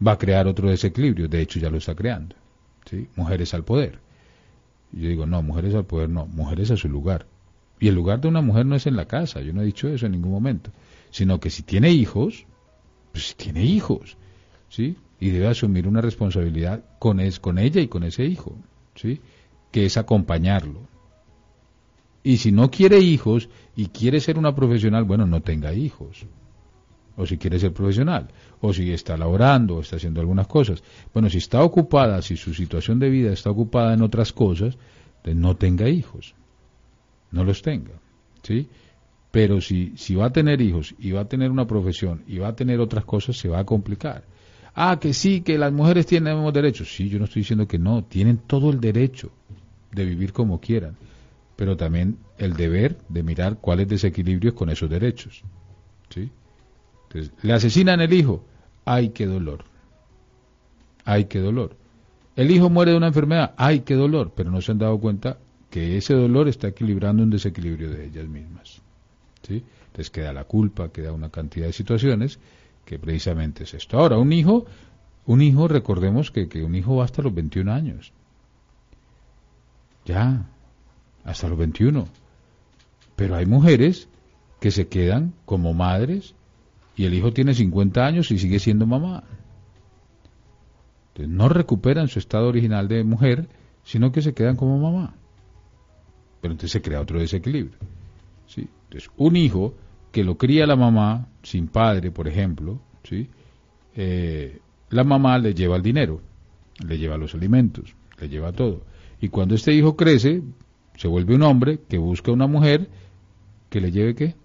va a crear otro desequilibrio, de hecho ya lo está creando. ¿sí? Mujeres al poder yo digo, no, mujeres al poder no, mujeres a su lugar. Y el lugar de una mujer no es en la casa, yo no he dicho eso en ningún momento, sino que si tiene hijos, pues tiene hijos, ¿sí? Y debe asumir una responsabilidad con, es, con ella y con ese hijo, ¿sí? Que es acompañarlo. Y si no quiere hijos y quiere ser una profesional, bueno, no tenga hijos. O si quiere ser profesional, o si está laborando, o está haciendo algunas cosas. Bueno, si está ocupada, si su situación de vida está ocupada en otras cosas, pues no tenga hijos. No los tenga. ¿Sí? Pero si, si va a tener hijos y va a tener una profesión y va a tener otras cosas, se va a complicar. Ah, que sí, que las mujeres tienen derechos. Sí, yo no estoy diciendo que no, tienen todo el derecho de vivir como quieran, pero también el deber de mirar cuáles desequilibrios con esos derechos. ¿Sí? Entonces, le asesinan el hijo. ¡Ay, qué dolor! ¡Ay, qué dolor! El hijo muere de una enfermedad. ¡Ay, qué dolor! Pero no se han dado cuenta que ese dolor está equilibrando un desequilibrio de ellas mismas. ¿sí? Entonces queda la culpa, queda una cantidad de situaciones que precisamente es esto. Ahora, un hijo, un hijo, recordemos que, que un hijo va hasta los 21 años. Ya, hasta los 21. Pero hay mujeres que se quedan como madres y el hijo tiene 50 años y sigue siendo mamá. Entonces, no recuperan su estado original de mujer, sino que se quedan como mamá. Pero entonces se crea otro desequilibrio. ¿sí? Entonces, un hijo que lo cría la mamá sin padre, por ejemplo, ¿sí? Eh, la mamá le lleva el dinero, le lleva los alimentos, le lleva todo. Y cuando este hijo crece, se vuelve un hombre que busca una mujer que le lleve qué.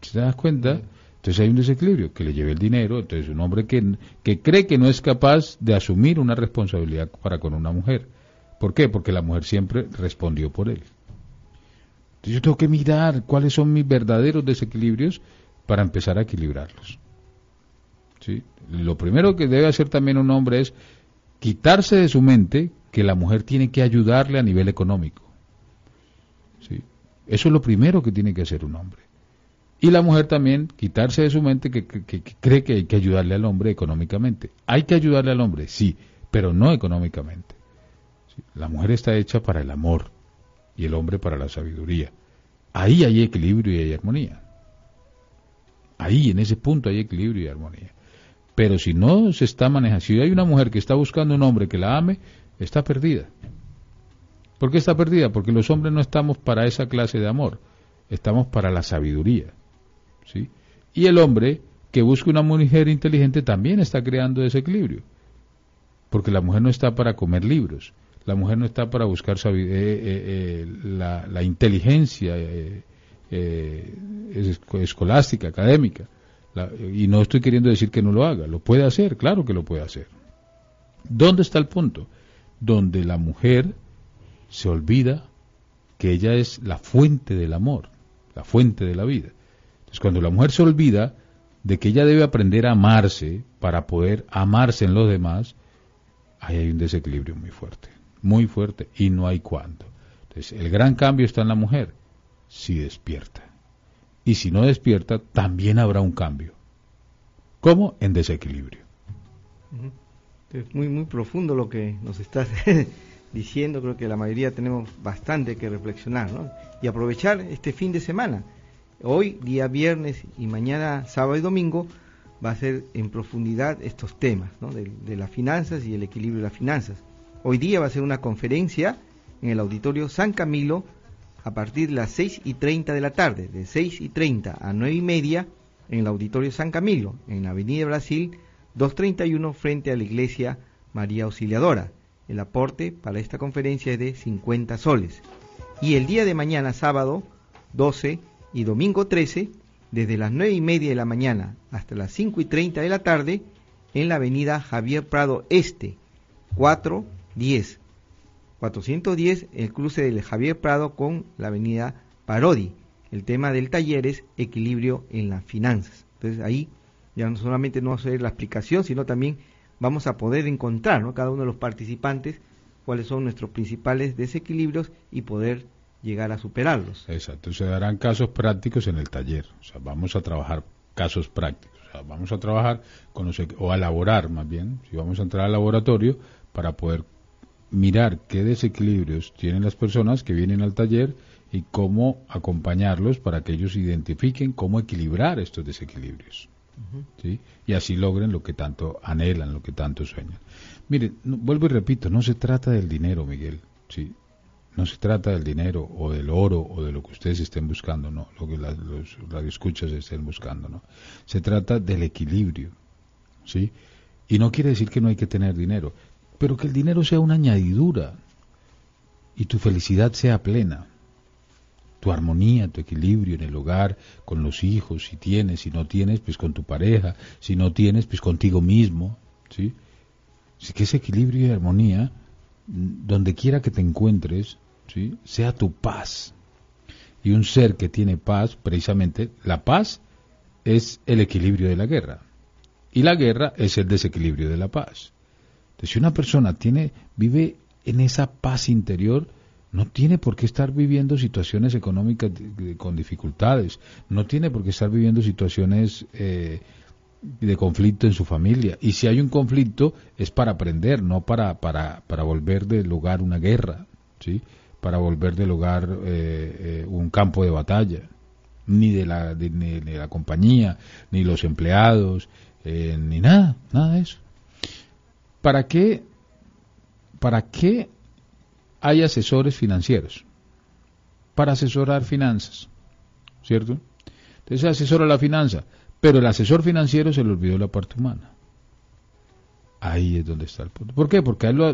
¿Se das cuenta? Entonces hay un desequilibrio, que le lleve el dinero, entonces un hombre que, que cree que no es capaz de asumir una responsabilidad para con una mujer. ¿Por qué? Porque la mujer siempre respondió por él. Entonces yo tengo que mirar cuáles son mis verdaderos desequilibrios para empezar a equilibrarlos. ¿Sí? Lo primero que debe hacer también un hombre es quitarse de su mente que la mujer tiene que ayudarle a nivel económico. ¿Sí? Eso es lo primero que tiene que hacer un hombre. Y la mujer también quitarse de su mente que, cree que hay que ayudarle al hombre económicamente. Hay que ayudarle al hombre, sí, pero no económicamente. La mujer está hecha para el amor y el hombre para la sabiduría. Ahí hay equilibrio y hay armonía. Ahí, en ese punto, hay equilibrio y armonía. Pero si no se está manejando, si hay una mujer que está buscando un hombre que la ame, está perdida. ¿Por qué está perdida? Porque los hombres no estamos para esa clase de amor, estamos para la sabiduría. ¿Sí? Y el hombre que busca una mujer inteligente también está creando desequilibrio, porque la mujer no está para comer libros, la mujer no está para buscar eh, eh, eh, la, inteligencia escolástica, académica. y no estoy queriendo decir que no lo haga, lo puede hacer, claro que lo puede hacer. ¿Dónde está el punto? Donde la mujer se olvida que ella es la fuente del amor, la fuente de la vida. Entonces, cuando la mujer se olvida de que ella debe aprender a amarse para poder amarse en los demás, ahí hay un desequilibrio muy fuerte, muy fuerte, y no hay cuándo. Entonces, el gran cambio está en la mujer, si despierta. Y si no despierta, también habrá un cambio. ¿Cómo? En desequilibrio. Es muy, muy profundo lo que nos estás (laughs) diciendo, creo que la mayoría tenemos bastante que reflexionar ¿no? y aprovechar este fin de semana. Hoy, día viernes y mañana, sábado y domingo, va a ser en profundidad estos temas ¿no? de, las finanzas y el equilibrio de las finanzas. Hoy día va a ser una conferencia en el auditorio San Camilo a partir de las 6 y 30 de la tarde, de 6 y 30 a 9 y media en el auditorio San Camilo, en la Avenida Brasil 231 frente a la iglesia María Auxiliadora. El aporte para esta conferencia es de 50 soles. Y el día de mañana, sábado 12 y domingo 13, desde las 9 y media de la mañana hasta las 5 y 30 de la tarde, en la avenida Javier Prado Este, 410. 410, el cruce del Javier Prado con la avenida Parodi. El tema del taller es equilibrio en las finanzas. Entonces ahí ya no solamente no va a ser la explicación, sino también vamos a poder encontrar, ¿no? cada uno de los participantes, cuáles son nuestros principales desequilibrios y poder llegar a superarlos. Exacto, se darán casos prácticos en el taller, o sea, vamos a trabajar casos prácticos, o sea, vamos a trabajar con los, o a elaborar más bien, si vamos a entrar al laboratorio para poder mirar qué desequilibrios tienen las personas que vienen al taller y cómo acompañarlos para que ellos identifiquen cómo equilibrar estos desequilibrios. ¿sí? y así logren lo que tanto anhelan, lo que tanto sueñan. Mire, vuelvo y repito, no se trata del dinero, Miguel, ¿sí? No se trata del dinero o del oro o de lo que ustedes estén buscando, no, lo que los radioescuchas estén buscando, no. Se trata del equilibrio, ¿sí? Y no quiere decir que no hay que tener dinero, pero que el dinero sea una añadidura y tu felicidad sea plena tu armonía, tu equilibrio en el hogar, con los hijos, si tienes, si no tienes, pues con tu pareja, si no tienes, pues contigo mismo, ¿sí? Así que ese equilibrio y armonía, donde quiera que te encuentres, ¿sí? sea tu paz. Y un ser que tiene paz, precisamente, la paz es el equilibrio de la guerra. Y la guerra es el desequilibrio de la paz. Entonces, si una persona tiene, vive en esa paz interior, no tiene por qué estar viviendo situaciones económicas con dificultades, no tiene por qué estar viviendo situaciones eh, de conflicto en su familia. Y si hay un conflicto es para aprender, no para, para, para volver del lugar una guerra, ¿sí? Para volver del hogar eh, eh, un campo de batalla, ni de la, de la compañía, ni los empleados, eh, ni nada, nada de eso. ¿Para qué, ¿Para qué hay asesores financieros? Para asesorar finanzas, ¿cierto? Entonces asesora la finanza, pero el asesor financiero se le olvidó la parte humana. Ahí es donde está el punto. ¿Por qué? Porque él lo,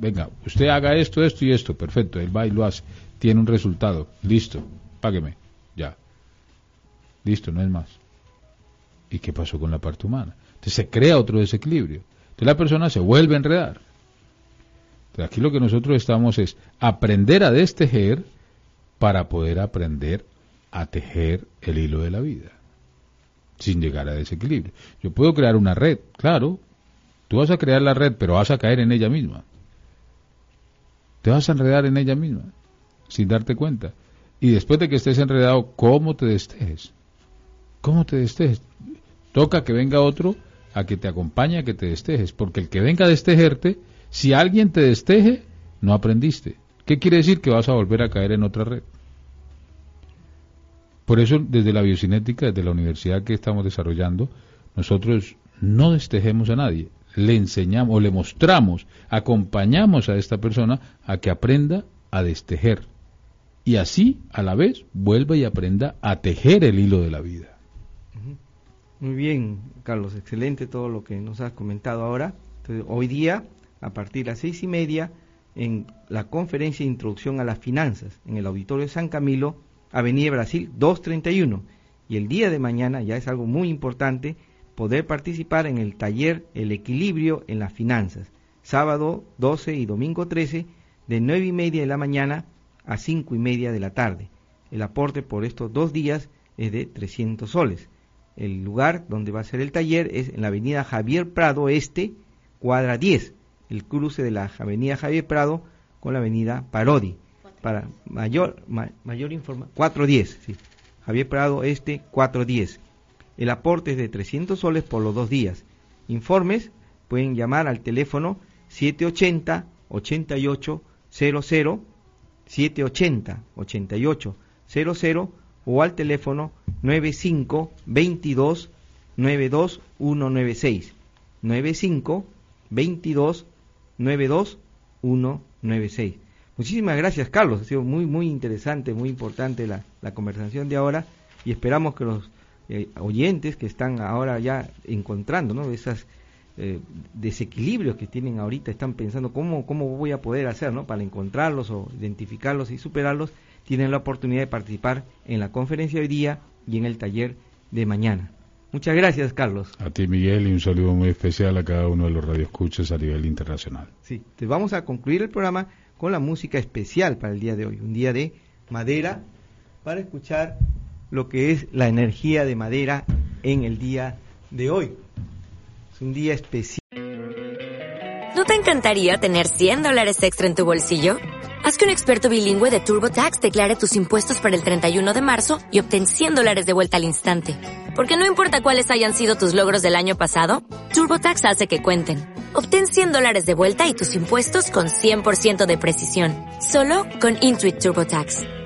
venga, usted haga esto, esto y esto, perfecto, él va y lo hace, tiene un resultado, listo, págueme, ya. Listo, no es más. ¿Y qué pasó con la parte humana? Entonces se crea otro desequilibrio. Entonces la persona se vuelve a enredar. Entonces aquí lo que nosotros estamos es aprender a destejer para poder aprender a tejer el hilo de la vida, sin llegar a desequilibrio. Yo puedo crear una red, claro, Tú vas a crear la red, pero vas a caer en ella misma. Te vas a enredar en ella misma, sin darte cuenta. Y después de que estés enredado, ¿cómo te destejes? ¿Cómo te destejes? Toca que venga otro a que te acompañe a que te destejes, porque el que venga a destejerte, si alguien te desteje, no aprendiste. ¿Qué quiere decir? Que vas a volver a caer en otra red. Por eso, desde la biocinética, desde la universidad que estamos desarrollando, nosotros no destejemos a nadie, le enseñamos o le mostramos, acompañamos a esta persona a que aprenda a destejer. Y así, a la vez, vuelva y aprenda a tejer el hilo de la vida. Muy bien, Carlos, excelente todo lo que nos has comentado ahora. hoy día, a partir de las seis y media, en la conferencia de introducción a las finanzas, en el Auditorio San Camilo, Avenida Brasil 231. Y el día de mañana, ya es algo muy importante, poder participar en el taller El equilibrio en las finanzas, sábado 12 y domingo 13, de 9 y media de la mañana a 5 y media de la tarde. El aporte por estos dos días es de 300 soles. El lugar donde va a ser el taller es en la avenida Javier Prado Este, cuadra 10, el cruce de la avenida Javier Prado con la avenida Parodi. Para mayor, mayor información, 410, sí. Javier Prado Este, 410. El aporte es de 300 soles por los dos días. Informes pueden llamar al teléfono 780 88 00 780 88 00 o al teléfono 95 22 92 196 95 22 92 196 Muchísimas gracias Carlos, ha sido muy muy interesante, muy importante la, la conversación de ahora y esperamos que los eh, oyentes que están ahora ya encontrando ¿no? esos eh, desequilibrios que tienen ahorita, están pensando cómo, cómo voy a poder hacer ¿no? para encontrarlos o identificarlos y superarlos, tienen la oportunidad de participar en la conferencia de hoy día y en el taller de mañana. Muchas gracias, Carlos. A ti, Miguel, y un saludo muy especial a cada uno de los radioescuchas a nivel internacional. Sí, te vamos a concluir el programa con la música especial para el día de hoy, un día de madera para escuchar lo que es la energía de madera en el día de hoy. Es un día especial. ¿No te encantaría tener 100 dólares extra en tu bolsillo? Haz que un experto bilingüe de TurboTax declare tus impuestos para el 31 de marzo y obtén 100 dólares de vuelta al instante. Porque no importa cuáles hayan sido tus logros del año pasado, TurboTax hace que cuenten. Obtén 100 dólares de vuelta y tus impuestos con 100% de precisión. Solo con Intuit TurboTax.